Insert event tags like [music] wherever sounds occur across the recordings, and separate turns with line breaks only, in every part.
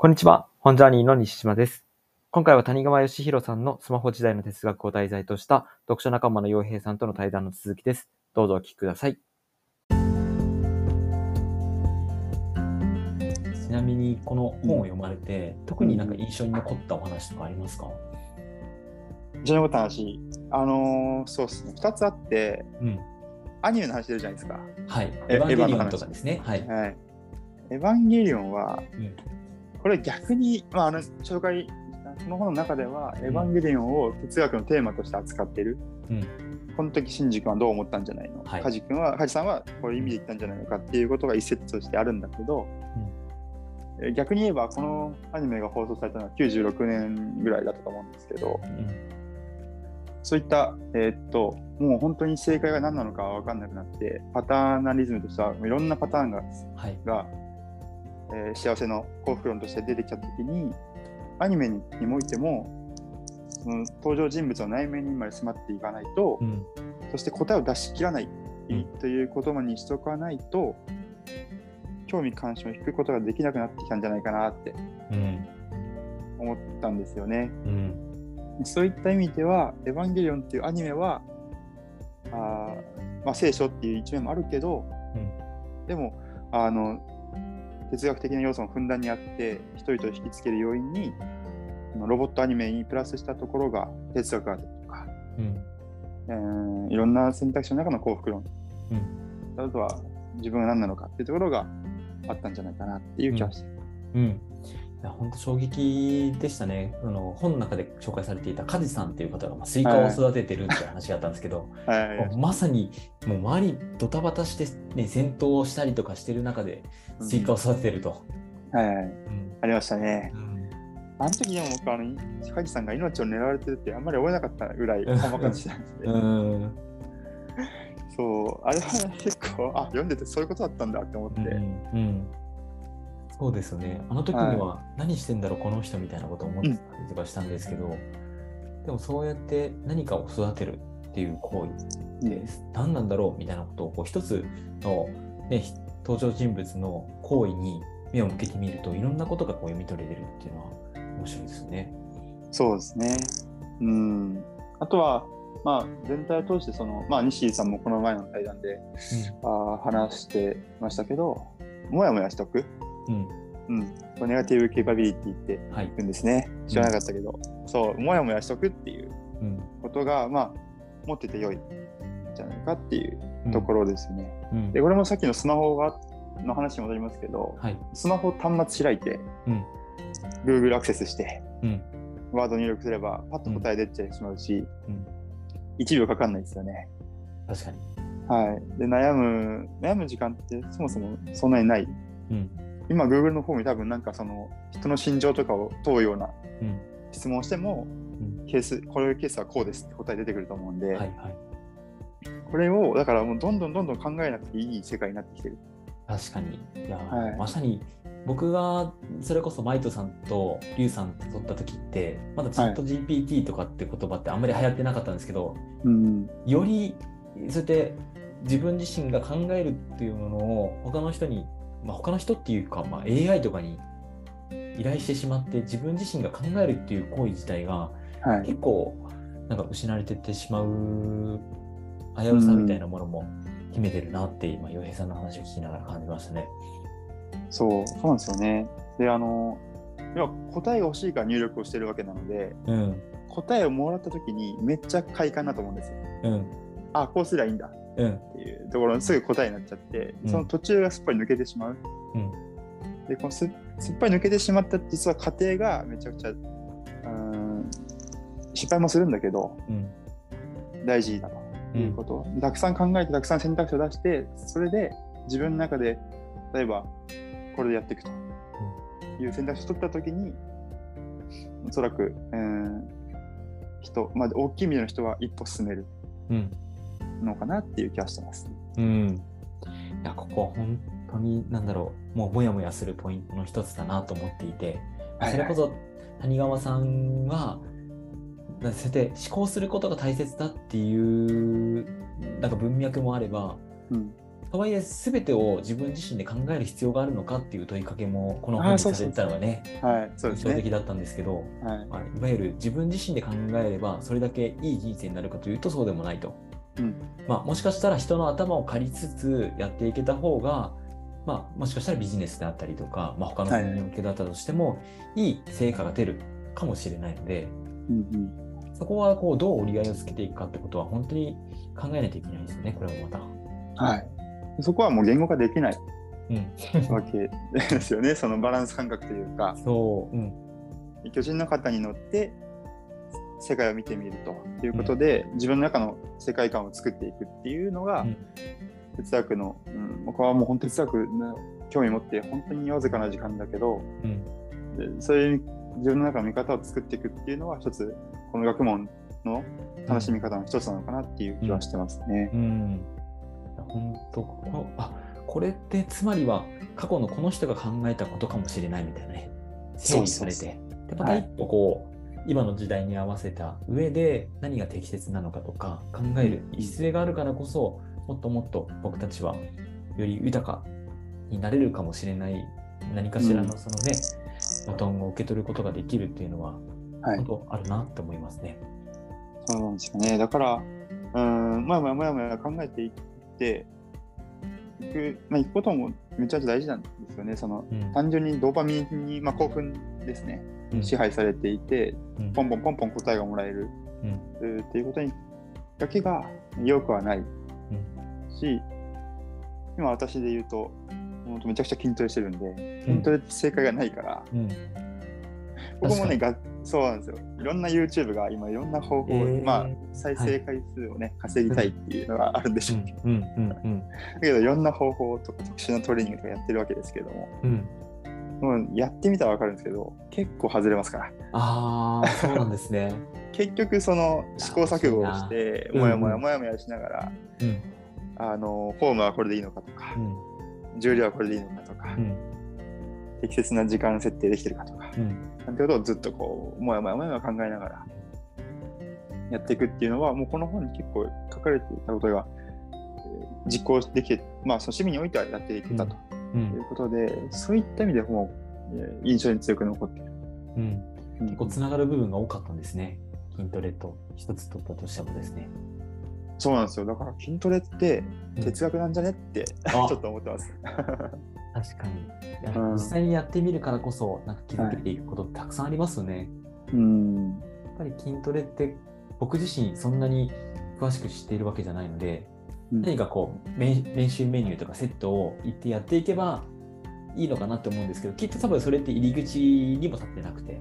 こんにちは。本ジャーニーの西島です。今回は谷川義弘さんのスマホ時代の哲学を題材とした読書仲間の洋平さんとの対談の続きです。どうぞお聞きください。ちなみにこの本を読まれて、特になんか印象に残ったお話とかありますか、
印象に残った話、あのーそうですね、2つあって、
うん。
アニメの話出るじゃないですか。
はい。
え
エヴァンゲリオンとかですね。はい。
はい。エヴァンゲリオンは、
うん
これ逆に、まあ、あの紹介、この本の中では、エヴァンゲリオンを哲学のテーマとして扱ってる。
うん。
この時、シンジ君はどう思ったんじゃないの、
はい
カジ君は、カジさんはこういう意味で言ったんじゃないのかっていうことが一説としてあるんだけど、え逆に言えば、このアニメが放送されたのは96年ぐらいだったと思うんですけど、
うん。
そういった、えーっと、もう本当に正解が何なのか分かんなくなって、パターナリズムとしてはいろんなパターンが、
はい。
がえー幸せの幸福論として出てきたときに、アニメににおいても、その登場人物の内面にまで迫っていかないと、
うん。
そして答えを出し切らない
うん
という言葉にしとかないと、興味関心を引くことができなくなってきたんじゃないかなって
うん。
思ったんですよね。
うん。
そういった意味では、エヴァンゲリオンっていうアニメは、あーまあ、聖書っていう一面もあるけど、でもあの、哲学的な要素もふんだんにあって、人々を引きつける要因に、ロボットアニメにプラスしたところが哲学があったりとか、
うん。
えーいろんな選択肢の中の幸福論、
うん。
あとは自分が何なのかっていうところがあったんじゃないかなっていう気がして、
うん、いや本当衝撃でしたね。あの本の中で紹介されていた加持さんっていう方が、まあ、スイカを育ててるって話があったんですけど、
はい
まさにもう周りドタバタして、ね、戦闘をしたりとかしてる中でスイカを育ててると。
はいはい
うん
ありましたね。
うん
あの時でも僕、あの、加持さんが命を狙われてるってあんまり思えなかったぐらい [laughs] 細かくしてたんですね。
うん
そう、あれは結構、あ、読んでてそういうことだったんだって思って。
うんうんそうですよね。あの時には何してんだろう、この人みたいなことを思ってたりとかしたんですけど、でもそうやって何かを育てるっていう行為で何なんだろうみたいなことをこう一つの、ね、ひ登場人物の行為に目を向けてみるといろんなことがこう読み取れるっていうのは面白いですね。
そうですね。うん。あとは、まあ、全体を通してその、まあ、西井さんもこの前の対談で、あー話してましたけど、もやもやしとく。
うん、
ネガティブケイパビリティって
はい、
言うんですね。知らなかったけど、そう、もやもやしとくっていう
うん。
ことが、まあ、持ってて良いんじゃないかっていうところですね。
うん。
で、これもさっきのスマホがの話に戻りますけど、
はい、
スマホ端末開いて、
うん、
Google アクセスして、
うん、
ワード入力すれば、パッと答え出てしまうし、
うん、
1秒かかんないですよね。
確かに。
はい。で、悩む、悩む時間ってそもそもそんなにない。
うん、
今、Google の方に多分なんかその、人の心情とかを問うような
うん、
質問をしても、
うん、
ケース、こういうケースはこうですって答え出てくると思うんで、
はい、はい。
これを、だからもうどんどんどんどん考えなくていい世界になってきてる。
確かに。いや、
はい
まさに僕がそれこそマイトさんとリュウさんと撮った時って、まだチャット GPT とかって言葉ってあんまり流行ってなかったんですけど、
うん。
よりそうやって自分自身が考えるっていうものを他の人に、まあ、他の人っていうか、まあ、AI とかに依頼してしまって自分自身が考えるっていう行為自体が
はい。
結構なんか失われてってしまう危うさみたいなものも秘めてるなって今洋平さんの話を聞きながら感じましたね。
そう、そうなんですよね。で、あの、要は答えが欲しいから入力をしてるわけなので、
うん
答えをもらった時にめっちゃ快感だと思うんですよ。
うん
あ、こうすりゃいいんだっ
うん。
ていうところにすぐ答えになっちゃって、
うん。
その途中がすっぱり抜けてしまう。
うん。
で、このすすっぱり抜けてしまった実は過程がめちゃくちゃ、うーん、失敗もするんだけど、
うん。
大事だと
うん
いうこと、たくさん考えて、たくさん選択肢を出して、それで自分の中で、例えば、これでやっていくという選択肢を取ったときに、おそらく、うん、人、まあ、大きい意味での人は一歩進める。
うん
のかなっていう気がしてます。
うん。いやここは本当に何だろう。もうモヤモヤするポイントの一つだなと思っていて。
はいはい。
それこそ谷川さんはだそうやって思考することが大切だっていうなんか文脈もあれば
うん、
とはいえ、すべてを自分自身で考える必要があるのかっていう問いかけも、この本にされてたのがね、
はいそうですね。
印象的だったんですけど、
はい。
まあ、いわゆる自分自身で考えれば、それだけいい人生になるかというと、そうでもないと。
うん。
まあ、もしかしたら人の頭を借りつつやっていけた方が、まあ、もしかしたらビジネスであったりとか、まあ、他の分野に向けだったとしても、い、い成果が出るかもしれないので、
うん
そこはこうどう折り合いをつけていくかってことは本当に考えないといけないですよね、これもまた。
うんはい、そこはもう言語化できない。
うん、[laughs] [laughs]
わけですよね。そのバランス感覚というか。
そう、うん、
巨人の肩に乗って世界を見てみるということで、自分の中の世界観を作っていくっていうのが、
うん。
哲学の、うん、僕はもう本当に哲学の興味持って本当にわずかな時間だけど
うん、
でそういう自分の中の見方を作っていくっていうのは一つこの学問の楽しみ方の一つなのかなっていう気はしてますね。
うん。本当このあこれってつまりは過去のこの人が考えたことかもしれないみたいなね。整理されて。
そう
でまた一歩こう、今の時代に合わせた上で何が適切なのかとか考える必要があるからこそもっともっと僕たちはより豊かになれるかもしれない何かしらのそのね、バトンを受け取ることができるっていうのは
はい
本当あるなって思いますね。
そうなんですよね。だから、うーん、もやもやもやもや考えていって、いく、まあ、いくこともめちゃくちゃ大事なんですよね。その、
うん
単純にドーパミンに、まあ、興奮ですね、
うん
支配されていて、
うん。
ポンポンポンポン答えがもらえる、
うん。
っていうことにだけが良くはない。し、今私で言うと、本当めちゃくちゃ筋トレしてるんで、筋トレって正解がないから、
うん。
僕もね
確
が、そうなんですよ。いろんな YouTube が今いろんな方法、
えー。
まあ、再生回数をね、稼ぎたいっていうのがあるんでしょうけど、だけどいろんな方法とか特殊なトレーニングとかやってるわけですけども、
うん
もうやってみたらわかるんですけど、結構外れますから。
ああ、そうなんですね。[laughs]
結局その試行錯誤をして、
うん
もやもやもやもやしながら、
うん。
あの、フォームはこれでいいのかとか
う、ん。
重量はこれでいいのかとか、
うん。
適切な時間設定できてるかとか、
うん。
なんてことをずっとこう、もやもやもやもや考えながらやっていくっていうのは、もうこの本に結構書かれていたことが、えー実行できて、まあ、その趣味においてはやっていけたと
う
いうんことで、そういった意味でも印象に強く残っている。
うん
うん
結構つながる部分が多かったんですね。筋トレと一つ取ったとしてもですね。
そうなんですよ。だから筋トレって
うん
哲学なんじゃねって、
あ [laughs]
ちょっと思ってます。[laughs]
確かに。実際にやってみるからこそ、なんか気づけていくことたくさんありますよね。
うん。
やっぱり筋トレって僕自身そんなに詳しく知っているわけじゃないので、
うん
何かこう練練習メニューとかセットを言ってやっていけばいいのかなって思うんですけど、きっと多分それって入り口にも立ってなくて、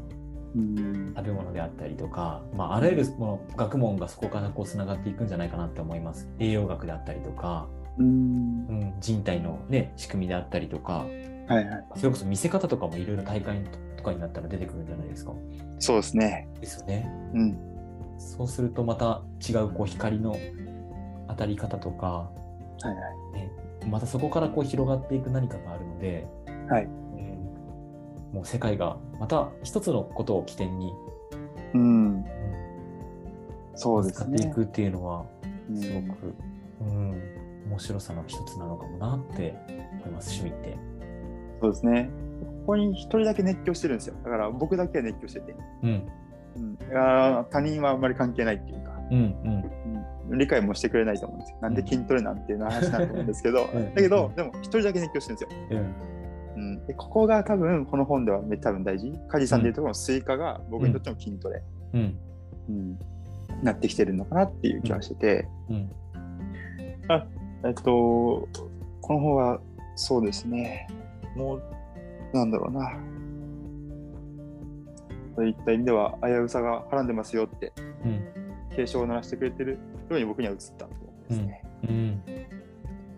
うん
食べ物であったりとか、まあ、あらゆるもの学問がそこからこうつながっていくんじゃないかなって思います。栄養学であったりとか、
うん
うん、人体の、ね、仕組みであったりとか、
はいはい。
それこそ見せ方とかもいろいろ大会とかになったら出てくるんじゃないですか。
そうですね。
ですよね。
うん。
そうするとまた違うこう光の当たり方とか、
はいはい。
ね、またそこからこう広がっていく何かがあるので、
はい
うん、もう世界がまた一つのことを起点に、
うん。
うん
そうですね。
使っていくっていうのは、
うん
すごく、うん、面白さの一つなのかもなって思います、趣味って。
そうですね。ここに一人だけ熱狂してるんですよ。だから僕だけは熱狂してて。
うん、
うん、いやー他人はあんまり関係ないっていうか、
うん、うん、
うん、理解もしてくれないと思うんですよ。なんで筋トレなんていう話なん思うんですけど、[laughs]
うん。
だけど、でも一人だけ熱狂してるんですよ。
うん、
うん、でここが多分この本ではめ多分大事。加持さんでいうところのスイカが僕にとっての筋トレ、
うん、
うん。なってきてるのかなっていう気がしてて、
うん、
えっと、この本はそうですね、もう、なんだろうな。そういった意味では危うさがはらんでますよって。
うん、
警鐘を鳴らしてくれてるように僕には映ったんですね。
うん。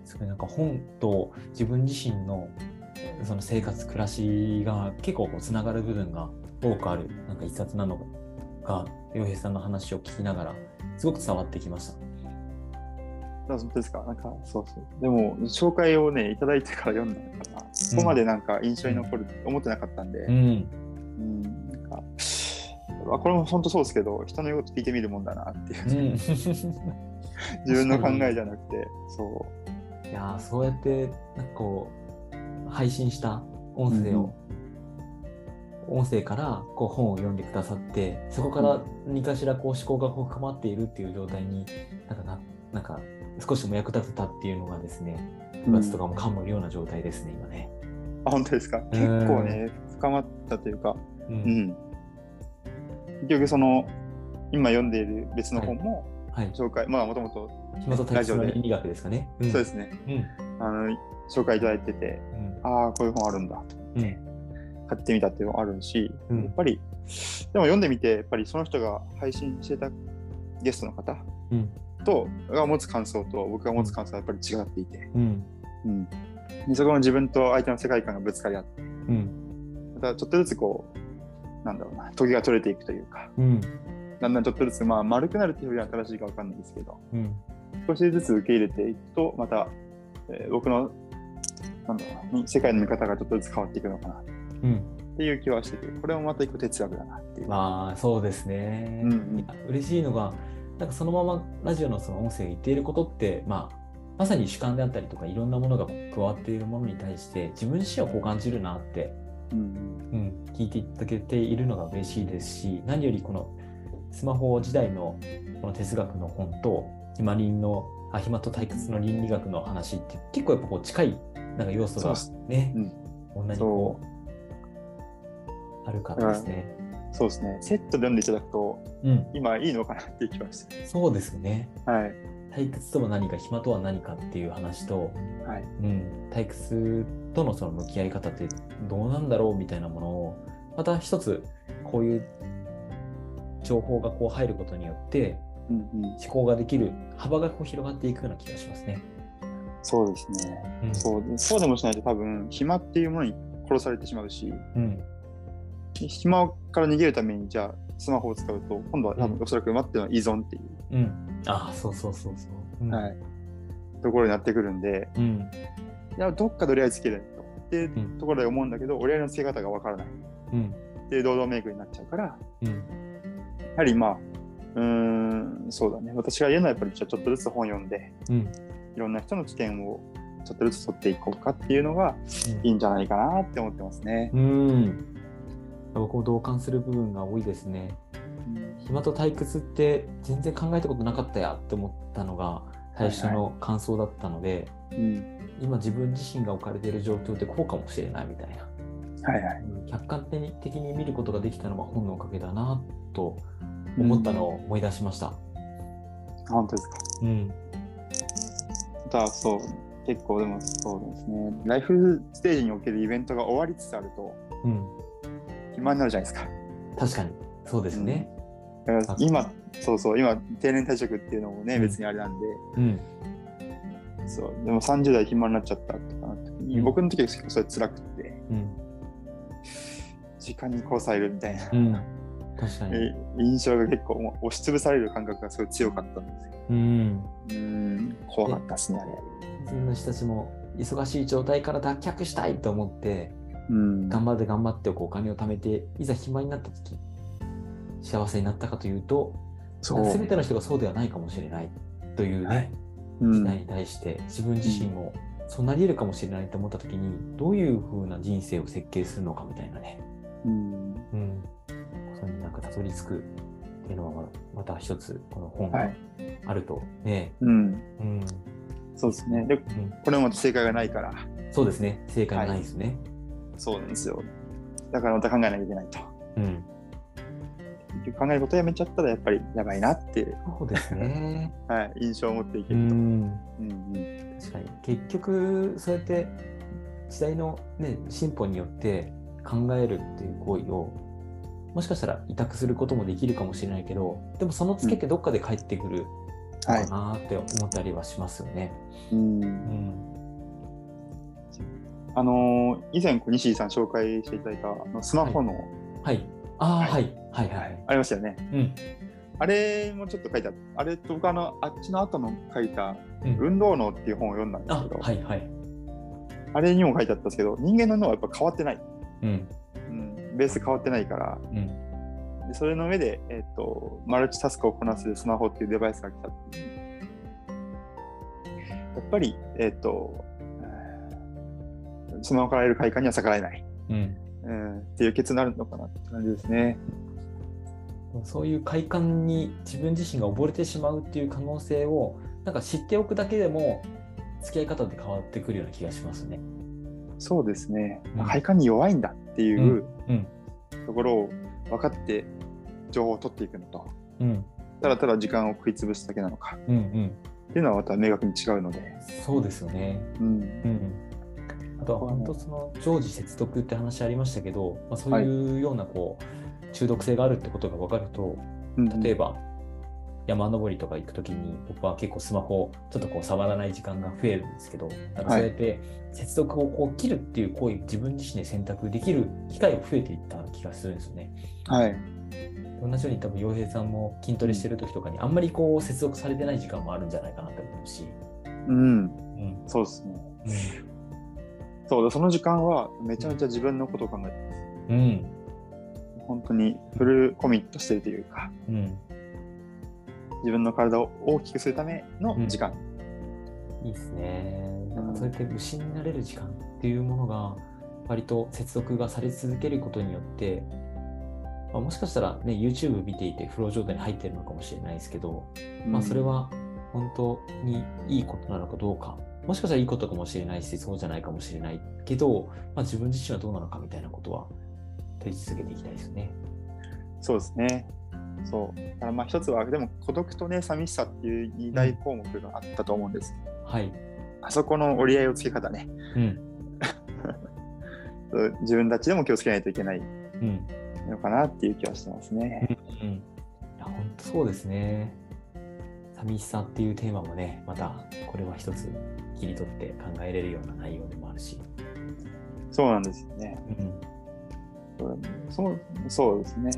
すごいなんか本と自分自身のその生活、暮らしが結構つながる部分が多くある、なんか一冊なのが、洋平さんの話を聞きながら、すごく伝わってきました。
あ本当ですかなんか、そうそう。でも、紹介をね、いただいてから読んだから、そこまでなんか印象に残るって思ってなかったんで、
う
うん、
ん、
なんか、あこれも本当そうですけど、人の言うこと聞いてみるもんだなっていう、
うん、[laughs]
自分の考えじゃなくて、そう。
いやそうやってなんかこう配信した音声を、うん、音声からこう本を読んでくださってそこから何かしらこう思考がこう深まっているっていう状態になんかななんか少しも役立てたっていうのがですね9月とかも感無量な状態ですね、今ね。
あ本当ですか？結構ね深まったというか、うん、うん、結局その今読んでいる別の本も紹介、はい、まあもともと
ラジオで。学ですかね、
うん、そうですね、うん、あの紹介いただいてて、うん、ああこういう本あるんだ。と思って、買ってみたっていうのもあるし、やっぱりでも読んでみてやっぱりその人が配信してたゲストの方と、が持つ感想と僕が持つ感想はやっぱり違っていて、うん。でそこの自分と相手の世界観がぶつかり合って、またちょっとずつこうなんだろうな時が取れていくというか、だんだんちょっとずつ、まあ、丸くなるっていうよりは正しいか分かんないですけど、うん、少しずつ受け入れていくと、また、えー、僕のなんだろうな世界の見方がちょっとずつ変わっていくのかな、うん、っていう気はしてて、これもまた一個哲学だなっていう。
まあ、そうですね。うんうん、嬉しいのが、なんかそのままラジオのその音声が言っていることって、まあ、まさに主観であったりとかいろんなものが加わっているものに対して自分自身はこう感じるなって、うん、うん、聞いていただけているのが嬉しいですし何よりこのスマホ時代のこの哲学の本とヒマリンのあ暇と退屈の倫理学の話って結構やっぱこう近いなんか要素がね、うん、こんなにこうあるからですね。
そうですね。セットで読んでいただくと、うん、今いいのかなっていう気はして。
そうですね。はい。退屈とは何か暇とは何かっていう話と、はい。うん、退屈とのその向き合い方ってどうなんだろうみたいなものをまた一つこういう情報がこう入ることによって、うんうん、思考ができる幅がこう広がっていくような気がしますね。
そうですね、うん、そうそうでもしないと多分暇っていうものに殺されてしまうし、うん、暇から逃げるためにじゃあスマホを使うと今度は多分おそらく待っての依存っていう、うん、
ああそうそうそうそう、
はい、ところになってくるんで、うん、いやどっかで折り合いつけると。っていうところで思うんだけど、折り合いのつけ方がわからない、うん、っていう堂々メイクになっちゃうから、うん。はりまあ、うん、そうだね。私が言うのはやっぱりじゃちょっとずつ本読んで、うん、いろんな人の視点をちょっとずつ取っていこうかっていうのがいいんじゃないかなって思ってますね。うん。
僕も同感する部分が多いですね。暇と退屈って全然考えたことなかったやって思ったのが最初の感想だったので、はいはい、今自分自身が置かれている状況ってこうかもしれないみたいな。はいはい、客観的に見ることができたのは本のおかげだなと思ったのを思い出しました。うん、
本当ですか？うん。だそう、結構でもそうですね、ライフステージにおけるイベントが終わりつつあると、うん、暇になるじゃないですか。
確かに、そうですね。
うん、だから今、そうそう、今、定年退職っていうのもね、うん、別にあれなんで、うん、そう、でも30代暇になっちゃったとか、僕の時は結構それ辛くて、うん、時間にこうされるみたいな。うん。確かに。印象が結構押しつぶされる感覚がすごい強かったんですよ。うん、うん。怖かったですねあれ。
自分の人たちも忙しい状態から脱却したいと思って、うん、頑張って頑張ってお金を貯めていざ暇になった時幸せになったかというと全ての人がそうではないかもしれないというね、時代に対して自分自身もそうなり得るかもしれないと思った時にどういうふうな人生を設計するのかみたいなね。うん、うん。そになんかたどり着くっていうのはまた一つこの本があると。ね、はい、うん、う
ん、そうですね。で、うん、これも正解がないから。
そうですね。正解がないですね、はい、
そうなんですよ。だからまた考えなきゃいけないと、うん、考えることやめちゃったらやっぱりやばいなって。
そうですね、[laughs]
はい、印象を持っていけると、うん、う
ん、確かに結局そうやって時代の、ね、進歩によって考えるっていう行為をもしかしたら委託することもできるかもしれないけどでもそのツケってどっかで返ってくるのかなって思ったりはしますよね。うん、うん、
あの以前西井さん紹介していただいたあのスマホの、
はい、はい、あ、はい、はい。はい。はい。
ありましたよね。うん。あれもちょっと書いてあ。あれと僕あの、あっちの後の書いた、運動脳っていう本を読んだんですけど、うん、はいはい、あれにも書いてあったんですけど、人間の脳はやっぱ変わってない。うん、ベース変わってないから、うん、でそれの上で、えーと、マルチタスクをこなすスマホっていうデバイスが来たやっぱり、えっ、と、スマホから得る快感には逆らえない、
うん。
うん、っていう結論になるのかなって感じですね。
そういう快感に自分自身が溺れてしまうっていう可能性をなんか知っておくだけでも付き合い方で変わってくるような気がしますね。
そうですね。
うん。
快感に弱いんだっていう
うん。
ところを分かって情報を取っていくのと、
うん。
ただただ時間を食い潰すだけなのか。
うんうん。
っていうのはまた明確に違うので。
そうですよね。
うん。
うんあとは本当その常時接続って話ありましたけど、まあ、そういうようなこう中毒性があるってことが分かると
うん
例えば山登りとか行くときに僕は結構スマホをちょっとこう触らない時間が増えるんですけどなんかそうやって接続をこう切るっていう行為自分自身で選択できる機会が増えていった気がするんですよね。
はい。
同じように多分洋平さんも筋トレしてる時とかにあんまりこう接続されてない時間もあるんじゃないかなと思うし。
うん。
うん
そうですね。
うん
そうだ、その時間はめちゃめちゃ自分のことを考えてます。
うん
本当にフルコミットしてるというか、
うん
自分の体を大きくするための時間。
いいですね。なんかそうやって虫になれる時間っていうものが割と接続がされ続けることによって、まあ、もしかしたらね YouTube 見ていてフロー状態に入ってるのかもしれないですけど、まあそれは本当にいいことなのかどうか、もしかしたらいいことかもしれないし、そうじゃないかもしれないけど、まあ、自分自身はどうなのかみたいなことは問い続けていきたいですね。
そうですね。そう。だからまあ一つは、でも孤独とね、寂しさっていう二大項目があったと思うんです。
はい。
あそこの折り合いをつけ方ね。
うん。[laughs]
自分たちでも気をつけないといけない
うん。
のかなっていう気はしてますね。
うん。いや、本当そうですね。寂しさっていうテーマもね、またこれは一つ切り取って考えれるような内容でもあるし。
そうなんですよね。
うん。
そうそうですね。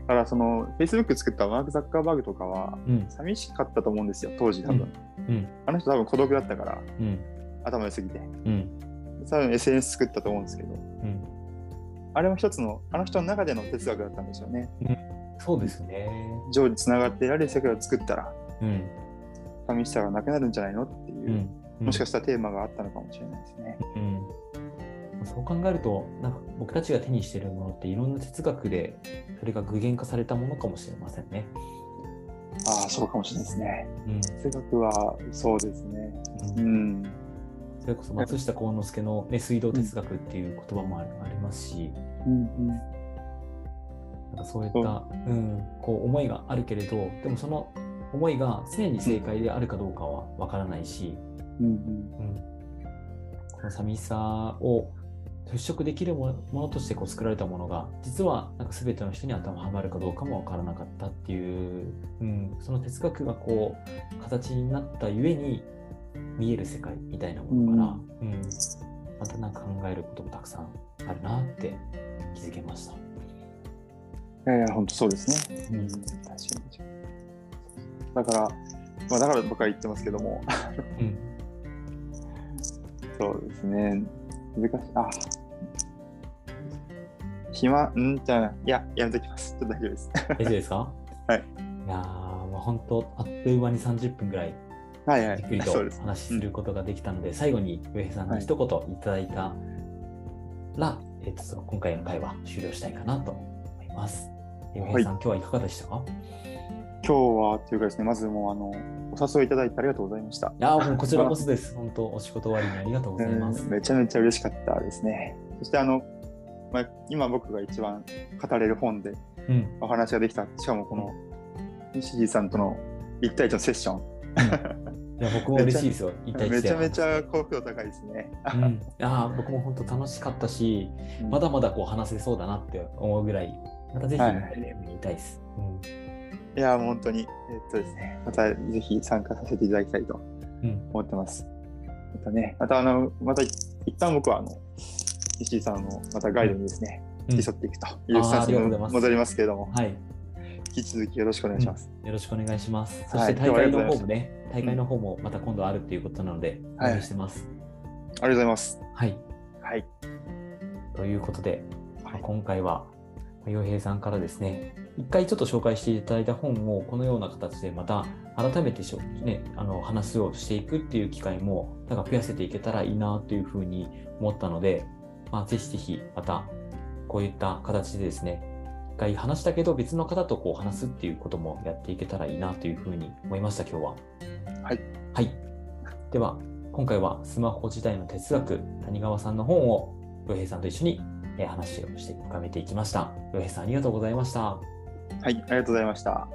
だからその Facebook 作ったマーク・ザッカーバーグとかは
うん。
寂しかったと思うんですよ、当時多分。
うん。
あの人多分孤独だったから、
うん。
頭良すぎて。
うん。
多分 SNS 作ったと思うんですけど、
うん。
あれも一つの、あの人の中での哲学だったんですよね。
そうですね。
常時つながっていられる世界を作ったら、
うん。
寂しさがなくなるんじゃないのっていう、
うん。
もしかしたらテーマがあったのかもしれないですね。
うんそう考えるとなんか僕たちが手にしているものっていろんな哲学でそれが具現化されたものかもしれませんね。
ああ、そうかもしれないですね。
うん
哲学はそうですね。
う
うんん。
それこそ松下幸之助の、ね、水道哲学っていう言葉もあありますし、
うん
なんかそういった、うん、こう思いがあるけれどでもその思いが常に正解であるかどうかはわからないし、
うん。うん
うん、この寂しさを払拭できるものとしてこう作られたものが実はなんか全ての人に頭はまるかどうかも分からなかったっていう、うん、その哲学がこう形になったゆえに見える世界みたいなものから、うんまたなんか考えることもたくさんあるなって気づけました。
いやいや、本当そうですね。
うん
確かに。だから、まあ、だから僕は言ってますけども、
うん
そうですね。難しい。あ暇、ん？じゃあ、いや、やめときます。ちょっと大丈夫です。
大丈夫ですか？
はい。
いやー、まあ、本当あっという間に30分ぐらい
はいは
じっくり。とお話しすることができたので、最後に上平さんに一言いただいたら、えっと今回の会話終了したいかなと思います。上平さん、今日はいかがでしたか？
今日は、というかですね、まずもう、あの、お誘いいただいてありがとうございました。
いやーもうこちらこそです。本当、お仕事終わりにありがとうございます。
うんめちゃめちゃ嬉しかったですね。そして、あの、まあ、今僕が一番語れる本で
うん。
お話ができた、しかもこの、西地さんとの1対1のセッション、
いや僕も嬉しいですよ。
めちゃめちゃ幸福度高いですね。
うん、いやー僕も本当楽しかったし、
うん
まだまだこう話せそうだなって思うぐらい、またぜひ、
はい
ね見たいです。うん
いや、本当に、えっとですね、またぜひ参加させていただきたいと
うん
思ってます。またね、またあの、また一旦僕はあの、石井さんのまたガイドにですね、
うん
寄っていくというスタンスに戻りますけれども、
はい。
引き続きよろしくお願いします。
よろしくお願いします。そ
はい
して大会の方もね、大会の方もまた今度あるっていうことなので、お
はい
願いしてます。
ありがとうございます。
はい。
はい。
ということで、まあ今回は洋平さんからですね、一回ちょっと紹介していただいた本をこのような形でまた改めてしょ、ね、あの話をしていくっていう機会もなんか増やせていけたらいいなというふうに思ったので、まあ、ぜひぜひまたこういった形でですね、一回話したけど別の方とこう話すっていうこともやっていけたらいいなというふうに思いました、今日は。
はい。
はい。では、今回はスマホ時代の哲学、谷川さんの本を洋平さんと一緒にえ話をして深めていきました。上平さんありがとうございました。は
い、ありがとうございました。